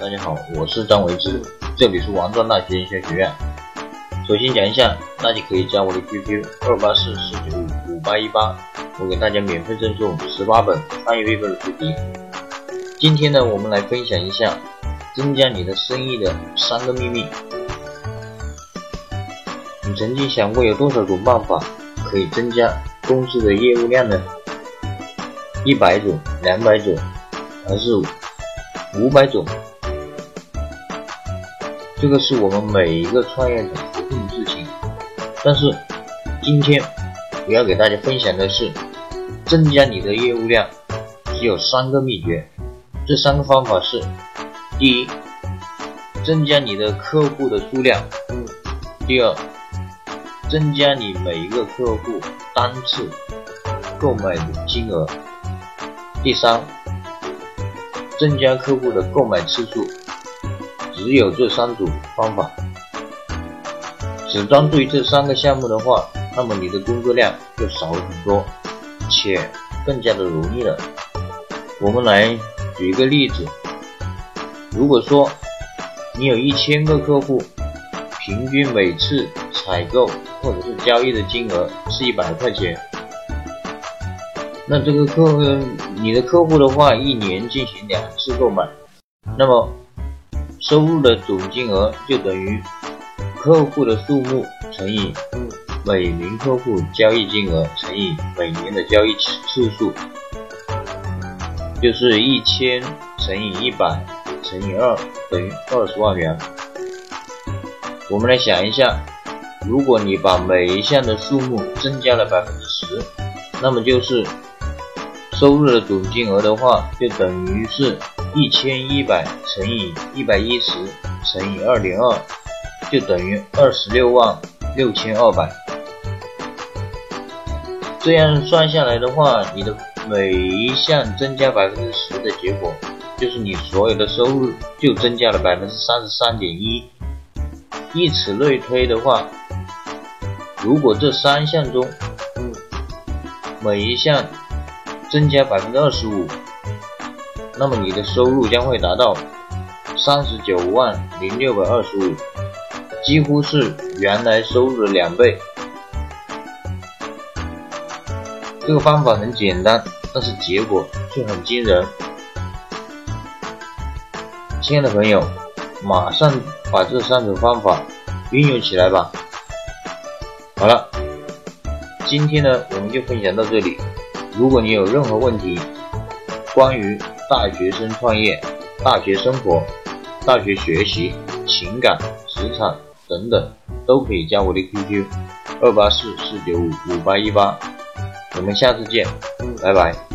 大家好，我是张维志，这里是王庄大学营销学院。首先讲一下，大家可以加我的 QQ 二八四四九五五八一八，我给大家免费赠送十八本翻译微本的书籍。今天呢，我们来分享一下增加你的生意的三个秘密。你曾经想过有多少种办法可以增加公司的业务量呢？一百种、两百种，还是五百种？这个是我们每一个创业者头痛的事情。但是今天我要给大家分享的是，增加你的业务量只有三个秘诀。这三个方法是：第一，增加你的客户的数量；第二，增加你每一个客户单次购买的金额。第三，增加客户的购买次数，只有这三组方法。只专注于这三个项目的话，那么你的工作量就少了很多，且更加的容易了。我们来举一个例子，如果说你有一千个客户，平均每次采购或者是交易的金额是一百块钱。那这个客户，你的客户的话，一年进行两次购买，那么收入的总金额就等于客户的数目乘以每名客户交易金额乘以每年的交易次数，就是一千乘以一百乘以二等于二十万元。我们来想一下，如果你把每一项的数目增加了百分之十，那么就是。收入的总金额的话，就等于是一千一百乘以一百一十乘以二点二，就等于二十六万六千二百。这样算下来的话，你的每一项增加百分之十的结果，就是你所有的收入就增加了百分之三十三点一。以此类推的话，如果这三项中每一项，增加百分之二十五，那么你的收入将会达到三十九万零六百二十五，几乎是原来收入的两倍。这个方法很简单，但是结果却很惊人。亲爱的朋友，马上把这三种方法运用起来吧。好了，今天呢，我们就分享到这里。如果你有任何问题，关于大学生创业、大学生活、大学学习、情感、职场等等，都可以加我的 QQ：二八四四九五五八一八。我们下次见，拜拜。